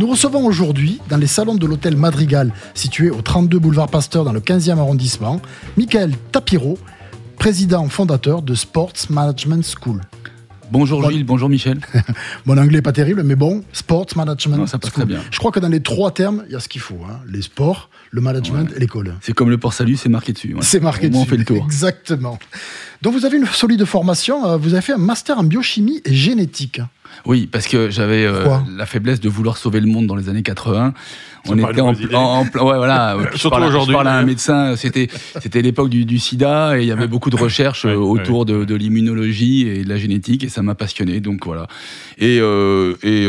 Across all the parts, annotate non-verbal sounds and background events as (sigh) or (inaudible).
Nous recevons aujourd'hui, dans les salons de l'hôtel Madrigal, situé au 32 boulevard Pasteur dans le 15e arrondissement, Michael Tapiro, président fondateur de Sports Management School. Bonjour Gilles, bonjour Michel. (laughs) Mon anglais n'est pas terrible, mais bon, sports management. ça passe très bien. Je crois que dans les trois termes, il y a ce qu'il faut hein. les sports, le management et l'école. C'est comme le port salut, c'est marqué dessus. C'est marqué dessus. On fait le tour. Exactement. Donc vous avez une solide formation, euh, vous avez fait un master en biochimie et génétique. Oui, parce que j'avais euh, la faiblesse de vouloir sauver le monde dans les années 80. On était en, en, ouais, voilà. (laughs) Surtout aujourd'hui. Je parlais à un médecin. C'était, c'était l'époque du, SIDA et il y avait beaucoup de recherches euh, autour de, l'immunologie et de la génétique et ça m'a passionné. Donc voilà. Et, euh, et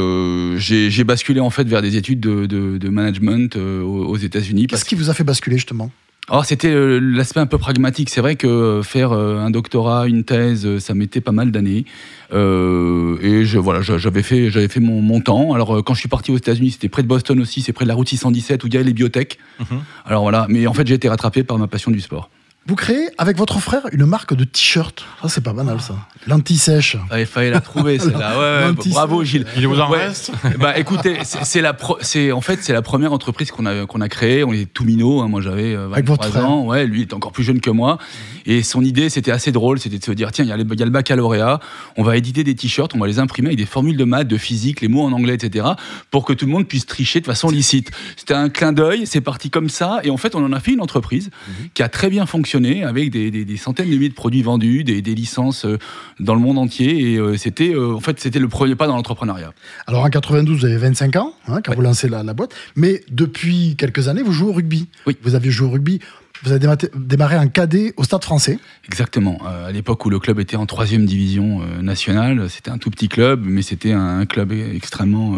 j'ai, basculé en fait vers des études de, management aux, États-Unis. Qu'est-ce qui vous a fait basculer justement? Alors c'était l'aspect un peu pragmatique. C'est vrai que faire un doctorat, une thèse, ça mettait pas mal d'années. Euh, et je, voilà, j'avais fait, j'avais fait mon, mon, temps. Alors euh, quand je suis parti aux États-Unis, c'était près de Boston aussi, c'est près de la route 617 où il y a les biotech. Mhm. Alors voilà, mais en fait j'ai été rattrapé par ma passion du sport. Vous créez avec votre frère une marque de t-shirt. Ça, c'est pas banal, ça. L'anti-sèche. Ah, il fallait la trouver, celle-là. Ouais, bravo, Gilles. Il vous en reste Bah, écoutez, c'est la, c'est en fait, c'est la première entreprise qu'on a qu'on a créée. On est tout minot. Hein. Moi, j'avais 23 euh, ans. Ouais, lui, il était encore plus jeune que moi. Et son idée, c'était assez drôle. C'était de se dire, tiens, il y, a le baccalauréat. On va éditer des t-shirts. On va les imprimer avec des formules de maths, de physique, les mots en anglais, etc. Pour que tout le monde puisse tricher de façon licite. C'était un clin d'œil. C'est parti comme ça. Et en fait, on en a fait une entreprise mhm. qui a très bien fonctionné avec des, centaines de milliers de produits vendus, des, licences euh, dans le monde entier. Et euh, c'était, euh, en fait, c'était le premier pas dans l'entrepreneuriat. Alors en 92, vous avez 25 ans hein, quand vous lancez la, boîte, mais depuis quelques années, vous jouez au rugby. Oui. Vous aviez joué au rugby. Vous avez démarré un cadet au Stade français. Exactement. à l'époque où le club était en troisième division nationale, c'était un tout petit club, mais c'était un, club extrêmement,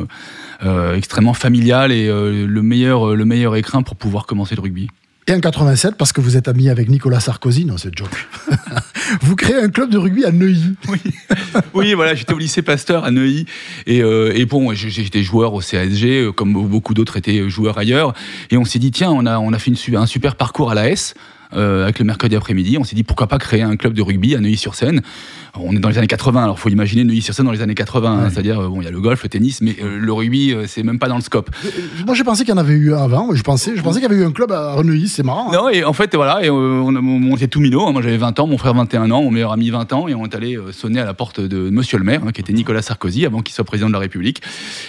extrêmement familial et le, meilleur, le meilleur écrin pour pouvoir commencer le rugby. Et en 87, parce que vous êtes ami avec Nicolas Sarkozy, non, c'est joke. (laughs) vous créez un club de rugby à Neuilly. (laughs) Oui, oui voilà, j'étais au lycée Pasteur à Neuilly. Et, euh, bon, j'étais joueur au CSG, euh, comme beaucoup d'autres étaient joueurs ailleurs. Et on s'est dit, tiens, on a, fait un super parcours à la S. Euh, avec le mercredi après-midi. On s'est dit pourquoi pas créer un club de rugby à Neuilly-sur-Seine. On est dans les années 80, alors faut imaginer Neuilly-sur-Seine dans les années 80, hein, c'est-à-dire bon, il y a le golf, le tennis, mais euh, le rugby euh, c'est même pas dans le scope. Moi j'ai pensé qu'il y en avait eu avant, je pensais, je pensais qu'il y avait eu un club à Neuilly, c'est marrant. Hein. Non et en fait voilà, et on, on, était tout minot. Hein. Moi j'avais 20 ans, mon frère 21 ans, mon meilleur ami 20 ans, et on est allé sonner à la porte de Monsieur le Maire, qui était Nicolas Sarkozy avant qu'il soit président de la République.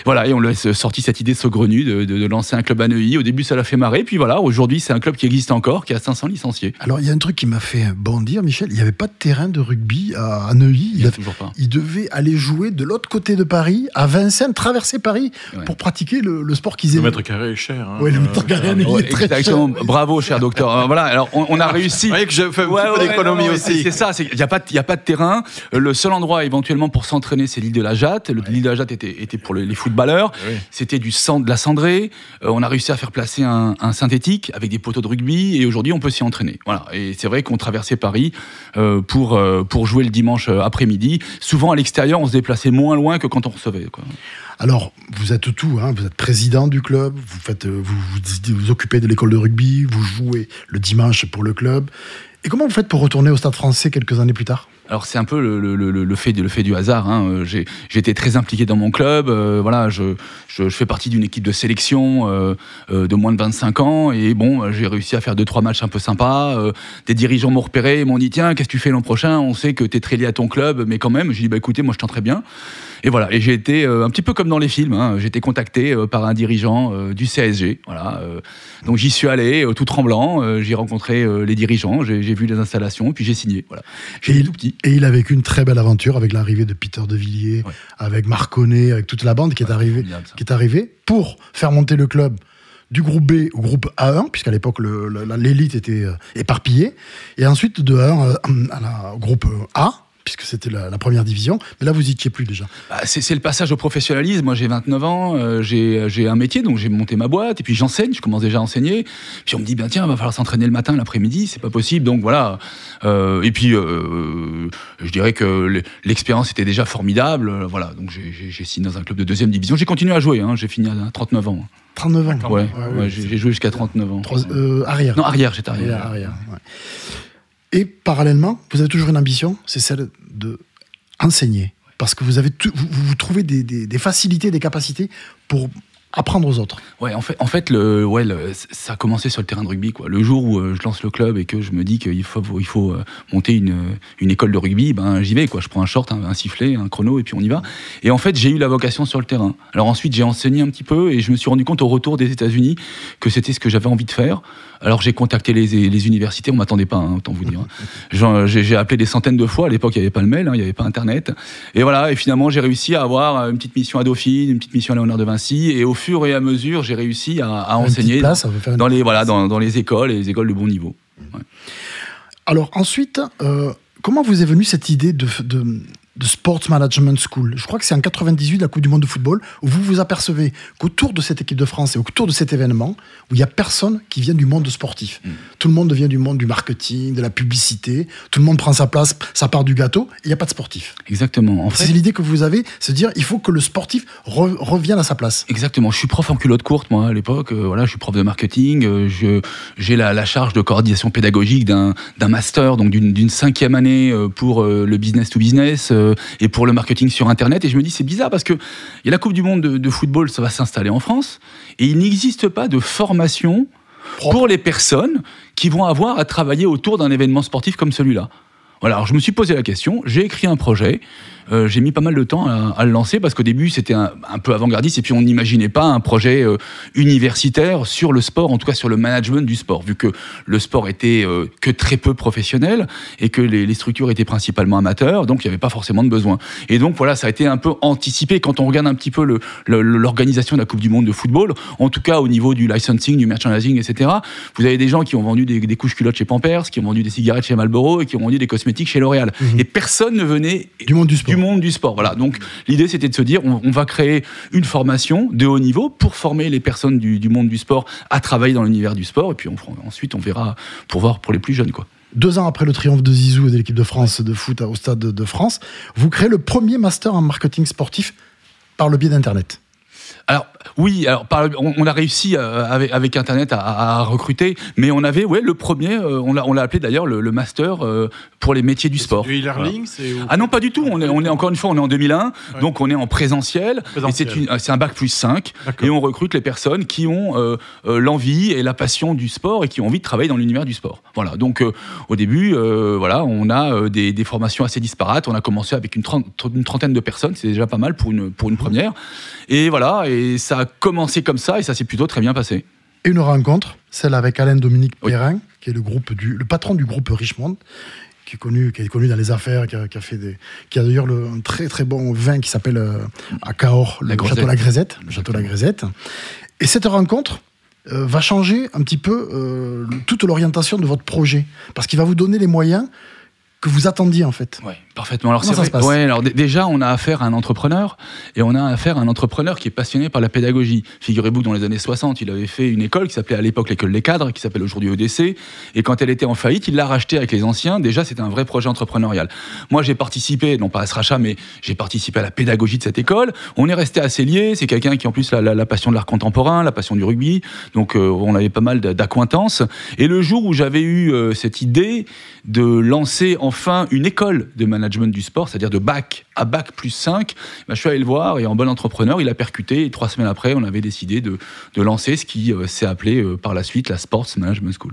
Voilà et on lui a sorti cette idée saugrenue de, de, de lancer un club à Neuilly. Au début ça l'a fait marrer, puis voilà, aujourd'hui c'est un club qui existe encore, qui a 500 licenciés. Alors il y a un truc qui m'a fait bondir, Michel. Il n'y avait pas de terrain de rugby à, Neuilly. Il, il, devait aller jouer de l'autre côté de Paris, à Vincennes, traverser Paris, pour pratiquer le, sport qu'ils aimaient. Le mètre carré est cher. Hein. Oui, le mètre carré est très exactement. Bravo, cher docteur. Euh, voilà, alors on, a réussi. Vous voyez que je fais peu d'économie aussi. C'est ça, il n'y a, pas, a pas de terrain. Le seul endroit éventuellement pour s'entraîner, c'est l'île de la Jatte. L'île de la Jatte était, était pour les footballeurs. C'était du sang, de la cendrée. Euh, on a réussi à faire placer un, un synthétique avec des poteaux de rugby et aujourd'hui on peut s'y entraîner. Voilà. Et c'est vrai qu'on traversait Paris euh, pour, euh, pour jouer le dimanche euh, après-midi. Souvent à l'extérieur, on se déplaçait moins loin que quand on recevait. Alors, vous êtes tout, hein. vous êtes président du club, vous, faites, vous, vous occupez de l'école de rugby, vous jouez le dimanche pour le club. Et comment vous faites pour retourner au Stade français quelques années plus tard? Alors c'est un peu le, fait, du hasard. Hein. Euh, j'ai été très impliqué dans mon club. Euh, voilà, je, fais partie d'une équipe de sélection euh, de moins de 25 ans et bon, j'ai réussi à faire deux trois matchs un peu sympas. des dirigeants m'ont repéré, m'ont dit tiens, qu'est-ce que tu fais l'an prochain? On sait que tu es très lié à ton club, mais quand même. J'ai dit bah écoutez, moi je très bien. Et voilà, et j'ai été un petit peu comme dans les films. Hein, j'ai été contacté par un dirigeant du CSG. Voilà, donc j'y suis allé tout tremblant. j'ai rencontré les dirigeants, j'ai vu les installations, puis j'ai signé. Voilà, j'ai tout petit. Et il a vécu une très belle aventure avec l'arrivée de Peter de Villiers, avec Marconnet, avec toute la bande qui est, arrivée, qui est arrivée pour faire monter le club du groupe B au groupe A1, puisqu'à l'époque l'élite était euh, éparpillée, et ensuite de A1 euh, à la groupe A, puisque c'était la, première division. Mais là, vous n'y étiez plus déjà. Bah, c'est le passage au professionnalisme. Moi, j'ai 29 ans, euh, j'ai un métier, donc j'ai monté ma boîte, et puis j'enseigne, je commence déjà à enseigner. Puis on me dit, ben tiens, va falloir s'entraîner le matin, l'après-midi, c'est pas possible. Donc voilà. Euh, et puis, euh, je dirais que l'expérience était déjà formidable. voilà, donc j'ai signé dans un club de deuxième division. J'ai continué à jouer, hein. j'ai fini à 39 ans. 39 ans Ouais, j'ai joué jusqu'à 39 ans. arrière. Non, arrière, j'étais arrière. arrière, et parallèlement, vous avez toujours une ambition, c'est celle de enseigner. Parce que vous, avez vous, vous, trouvez des, facilités, des capacités pour apprendre aux autres. Ouais, en fait, en fait le, ouais, ça a commencé sur le terrain de rugby. Quoi. Le jour où euh, je lance le club et que je me dis qu'il faut, il faut euh, monter une, une école de rugby, ben, j'y vais. Quoi. Je prends un short, un, sifflet, un chrono et puis on y va. Et en fait, j'ai eu la vocation sur le terrain. Alors ensuite, j'ai enseigné un petit peu et je me suis rendu compte au retour des États-Unis que c'était ce que j'avais envie de faire. Alors j'ai contacté les, les, universités, on m'attendait pas, hein, autant vous dire. (laughs) j'ai appelé des centaines de fois. À l'époque, il n'y avait pas le mail, hein, il n'y avait pas Internet. Et voilà. Et finalement, j'ai réussi à avoir une petite mission à Dauphine, une petite mission à Léonard de Vinci. Et au fur et à mesure, j'ai réussi à, enseigner dans, les, voilà, dans, les écoles et les écoles de bon niveau. Alors ensuite, euh, comment vous est venue cette idée de, de Sports Management School. Je crois que c'est en 98, la Coupe du Monde de football, où vous vous apercevez qu'autour de cette équipe de France et autour de cet événement, où il n'y a personne qui vient du monde sportif. Mm. Tout le monde vient du monde du marketing, de la publicité, tout le monde prend sa place, sa part du gâteau, et il n'y a pas de sportif. Exactement. En fait, c'est l'idée que vous avez, c'est de dire il faut que le sportif revienne à sa place. Exactement. Je suis prof en culotte courte, moi, à l'époque. Euh, voilà, je suis prof de marketing. Euh, je, j'ai la, charge de coordination pédagogique d'un, master, donc d'une, d'une cinquième année euh, pour le business to business euh, et pour le marketing sur Internet. Et je me dis, c'est bizarre parce que y a la Coupe du Monde de, football, ça va s'installer en France, et il n'existe pas de formation pour les personnes qui vont avoir à travailler autour d'un événement sportif comme celui-là. Voilà, alors je me suis posé la question, j'ai écrit un projet, euh, j'ai mis pas mal de temps à, le lancer parce qu'au début c'était un, peu avant-gardiste et puis on n'imaginait pas un projet euh, universitaire sur le sport, en tout cas sur le management du sport, vu que le sport était euh, que très peu professionnel et que les, structures étaient principalement amateurs, donc il n'y avait pas forcément de besoin. Et donc voilà, ça a été un peu anticipé quand on regarde un petit peu l'organisation de la Coupe du Monde de football, en tout cas au niveau du licensing, du merchandising, etc. Vous avez des gens qui ont vendu des, couches culottes chez Pampers, qui ont vendu des cigarettes chez Marlboro et qui ont vendu des cosmétiques chez L'Oréal. Mhm. Et personne ne venait du monde du sport du monde du sport. Voilà. Donc l'idée c'était de se dire on, va créer une formation de haut niveau pour former les personnes du, monde du sport à travailler dans l'univers du sport et puis ensuite on verra pour voir pour les plus jeunes quoi. Deux ans après le triomphe de Zizou et de l'équipe de France de foot au Stade de France, vous créez le premier master en marketing sportif par le biais d'Internet. Alors oui, alors on, a réussi euh, avec, Internet à, recruter, mais on avait ouais le premier, euh, on l'a appelé d'ailleurs le, master euh, pour les métiers du sport. Du e-learning, Ah non, pas du tout. On est, on est encore une fois, on est en 2001, donc on est en présentiel. c'est un bac plus 5 et on recrute les personnes qui ont l'envie et la passion du sport et qui ont envie de travailler dans l'univers du sport. Voilà. Donc au début, voilà, on a des, formations assez disparates. On a commencé avec une, une trentaine de personnes, c'est déjà pas mal pour une pour une première. Et voilà, et ça a commencé comme ça et ça s'est plutôt très bien passé. Et une rencontre, celle avec Alain Dominique Perrin, qui est le, groupe du, le patron du groupe Richmond, qui est connu, qui est connu dans les affaires, qui a, fait des, qui a d'ailleurs un très très bon vin qui s'appelle euh, à Cahors, le château La Grisette, le château La Grisette. Et cette rencontre euh, va changer un petit peu euh, toute l'orientation de votre projet, parce qu'il va vous donner les moyens que vous attendiez en fait. Oui, parfaitement. Alors, ça se passe ouais, alors déjà, on a affaire à un entrepreneur et on a affaire à un entrepreneur qui est passionné par la pédagogie. Figurez-vous que dans les années 60, il avait fait une école qui s'appelait à l'époque l'école des cadres, qui s'appelle aujourd'hui EDC. Et quand elle était en faillite, il l'a rachetée avec les anciens. Déjà, c'était un vrai projet entrepreneurial. Moi, j'ai participé, non pas à ce rachat, mais j'ai participé à la pédagogie de cette école. On est resté assez liés. C'est quelqu'un qui, en plus, a la, passion de l'art contemporain, la passion du rugby. Donc, euh, on avait pas mal d'acquaintances. Et le jour où j'avais eu euh, cette idée de lancer en enfin une école de management du sport, c'est-à-dire de bac à bac plus 5, bah, je suis allé le voir et en bon entrepreneur, il a percuté. Et trois semaines après, on avait décidé de, lancer ce qui euh, s'est appelé euh, par la suite la Sports Management School.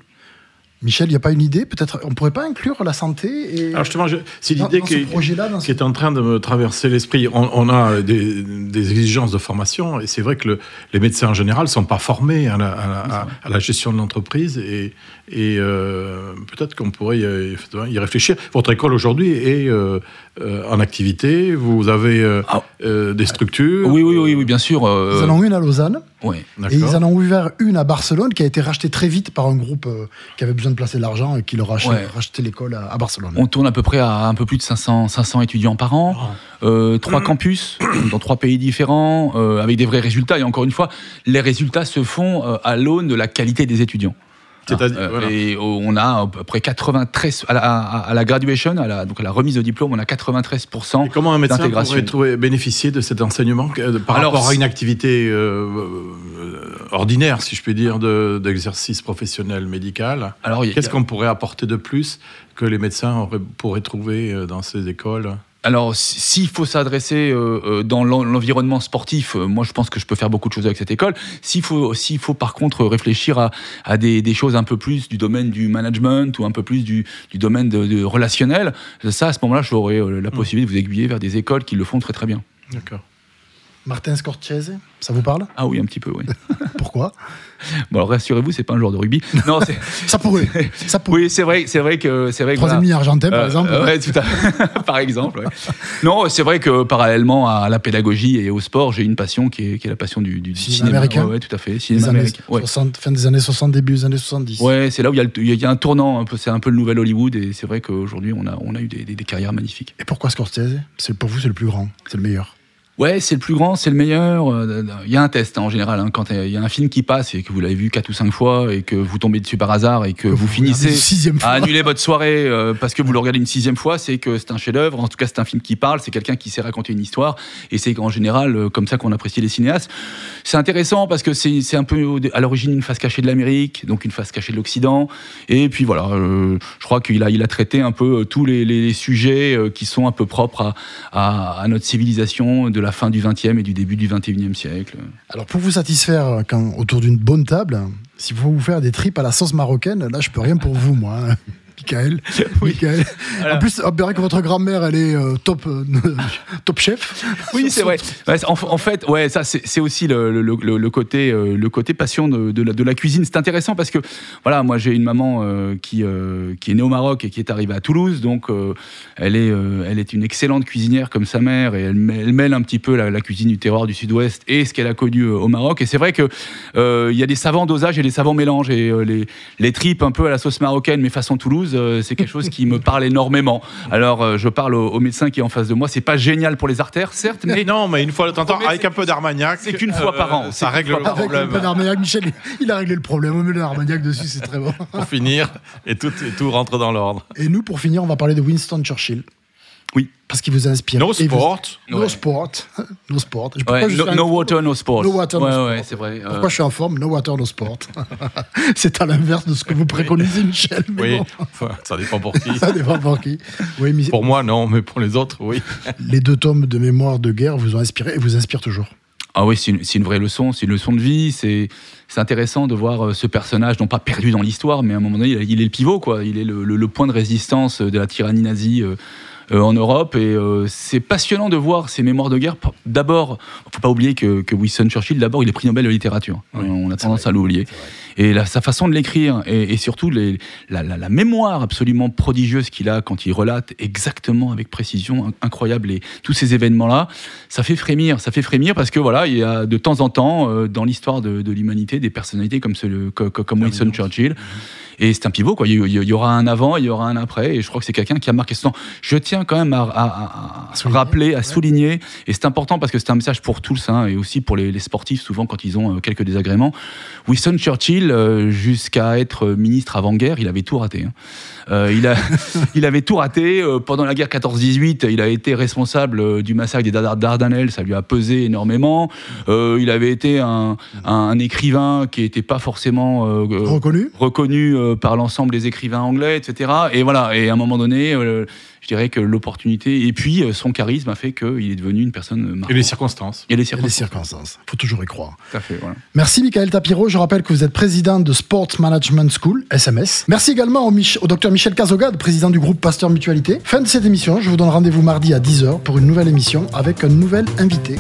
Michel, il n'y a pas une idée Peut-être on ne pourrait pas inclure la santé et... Alors justement, c'est l'idée qui, qui, est en train de me traverser l'esprit. On, a des, exigences de formation et c'est vrai que les médecins en général ne sont pas formés à la, gestion de l'entreprise et, et euh, peut-être qu'on pourrait y, réfléchir. Votre école aujourd'hui est euh, euh, en activité, vous avez ah. des structures Oui, oui, oui, oui bien sûr. Vous en avez une à Lausanne Et ils en ont ouvert une à Barcelone qui a été rachetée très vite par un groupe euh, qui avait besoin de placer de l'argent et qui leur a racheté, l'école à, Barcelone. On tourne à peu près à un peu plus de 500, 500 étudiants par an, ah. euh, trois campus (coughs) dans trois pays différents, euh, avec des vrais résultats. Et encore une fois, les résultats se font à l'aune de la qualité des étudiants. Euh, et on a à peu près 93 à la, à la graduation, à la, donc à la remise de diplôme, on a 93 et comment un médecin pourrait trouver, bénéficier de cet enseignement par rapport à une activité euh, euh, ordinaire, si je puis dire, d'exercice professionnel médical? Qu'est-ce qu'on pourrait apporter de plus que les médecins pourraient trouver dans ces écoles? Alors, s'il faut s'adresser euh, euh, dans l'environnement sportif, euh, moi je pense que je peux faire beaucoup de choses avec cette école. S'il faut, s'il faut par contre réfléchir à, des, choses un peu plus du domaine du management ou un peu plus du, domaine de, relationnel, ça à ce moment-là, j'aurais la mmh. possibilité de vous aiguiller vers des écoles qui le font très très bien. D'accord. Martin Scorsese, ça vous parle? Ah oui, un petit peu, oui. (laughs) Pourquoi? Bon, alors rassurez-vous, c'est pas un joueur de rugby. Non, (laughs) ça pourrait. Ça pourrait. Oui, c'est vrai, c'est vrai que c'est vrai. Troisième ligne argentin, par euh, exemple. Euh, tout à... (laughs) par exemple. Non, c'est vrai que parallèlement à la pédagogie et au sport, j'ai une passion qui est, qui est, la passion du, du cinéma, cinéma, américain. Oui, tout à fait. Cinéma américain. fin des années 60, début des années 70. Ouais, c'est là où il y, y, a un tournant. C'est un peu le nouvel Hollywood, et c'est vrai qu'aujourd'hui, on a, on a eu des, des, des carrières magnifiques. Et pourquoi Scorsese? C'est pour vous, c'est le plus grand, c'est le meilleur. Ouais, c'est le plus grand, c'est le meilleur. Euh, il y a un test hein, en général. Hein, quand il y a un film qui passe et que vous l'avez vu quatre ou cinq fois et que vous tombez dessus par hasard et que vous, finissez à annuler votre soirée (laughs) euh, parce que vous le regardez une sixième fois, c'est que c'est un chef-d'œuvre. En tout cas, c'est un film qui parle. C'est quelqu'un qui sait raconter une histoire et c'est en général euh, comme ça qu'on apprécie les cinéastes. C'est intéressant parce que c'est un peu à l'origine une face cachée de l'Amérique, donc une face cachée de l'Occident. Et puis voilà, je crois qu'il a, il a traité un peu tous les, sujets qui sont un peu propres à, à notre civilisation de la fin du XXe et du début du XXIe siècle. Alors pour vous satisfaire quand, autour d'une bonne table, s'il faut vous faire des tripes à la sauce marocaine, là je peux rien pour vous moi. Hein. Michael. (laughs) En plus, on verra que votre grand-mère, elle est euh, top, euh, (laughs) top chef. Oui, c'est vrai. (laughs) En, fait, ouais, ça, c'est aussi le, le, côté, euh, le côté passion de, de, la, cuisine. C'est intéressant parce que, voilà, moi, j'ai une maman qui, qui est née au Maroc et qui est arrivée à Toulouse. Donc, elle, est, elle est une excellente cuisinière comme sa mère et elle, mêle un petit peu la, cuisine du terroir du sud-ouest et ce qu'elle a connu au Maroc. Et c'est vrai qu'il il y a des savants dosages et des savants mélanges. Et les, les tripes un peu à la sauce marocaine, mais façon Toulouse, euh, c'est quelque chose qui me parle énormément. Alors, euh, je parle au, médecin qui est en face de moi. C'est pas génial pour les artères, certes, mais non, mais une fois de temps temps, avec un peu d'armagnac, c'est qu'une fois par an. Ça règle le problème. Avec un peu d'armagnac, Michel, il a réglé le problème. On met l'armagnac dessus, c'est très bon. Pour finir, et tout, et tout rentre dans l'ordre. Et nous, pour finir, on va parler de Winston Churchill. Oui. Parce qu'il vous inspire. No sport. No sport. No sport. no, water, no sport. No water, no sport. c'est vrai. Pourquoi je suis en forme? No water, no sport. (laughs) c'est à l'inverse de ce que vous préconisez, Michel. oui, ça dépend pour qui. (laughs) ça dépend pour qui. Oui, Pour moi, non, mais pour les autres, oui. (laughs) les deux tomes de mémoire de guerre vous ont inspiré et vous inspirent toujours. Ah oui, c'est une, une, vraie leçon, c'est une leçon de vie. C'est intéressant de voir euh, ce personnage, non pas perdu dans l'histoire, mais à un moment donné, il est le pivot, quoi. Il est le, le, le point de résistance de la tyrannie nazie euh, en Europe. Et euh, c'est passionnant de voir ces mémoires de guerre. D'abord, il faut pas oublier que, que Winston Churchill, d'abord, il est prix Nobel de littérature. on a tendance à l'oublier. Et sa façon de l'écrire, et, surtout les, la, la, mémoire absolument prodigieuse qu'il a quand il relate exactement avec précision incroyable et tous ces événements-là, ça fait frémir, ça fait frémir parce que voilà, il y a de temps en temps euh, dans l'histoire de, de l'humanité des personnalités comme, ce, comme Winston Churchill. Et c'est un pivot, quoi. Il y, aura un avant, il y aura un après. Et je crois que c'est quelqu'un qui a marqué ce temps. Je tiens quand même à, à, rappeler, à souligner. Et c'est important parce que c'est un message pour tous, hein, et aussi pour les, sportifs, souvent quand ils ont euh, quelques désagréments. Winston Churchill, euh, jusqu'à être ministre avant-guerre, il avait tout raté. Hein. Euh, il, a, (laughs) il avait tout raté. pendant la guerre 14-18, il a été responsable du massacre des Dardanelles. Ça lui a pesé énormément. il avait été un, un écrivain qui n'était pas forcément reconnu, reconnu par l'ensemble des écrivains anglais, etc. Et voilà, et à un moment donné, euh, je dirais que l'opportunité et puis euh, son charisme a fait qu'il est devenu une personne marquante. Et les circonstances. Et les circonstances. Il faut toujours y croire. Tout à fait, voilà. Merci Michael Tapiro. Je rappelle que vous êtes président de Sports Management School, SMS. Merci également au, au docteur Michel Cazogade, président du groupe Pasteur Mutualité. Fin de cette émission, je vous donne rendez-vous mardi à 10h pour une nouvelle émission avec un nouvel invité.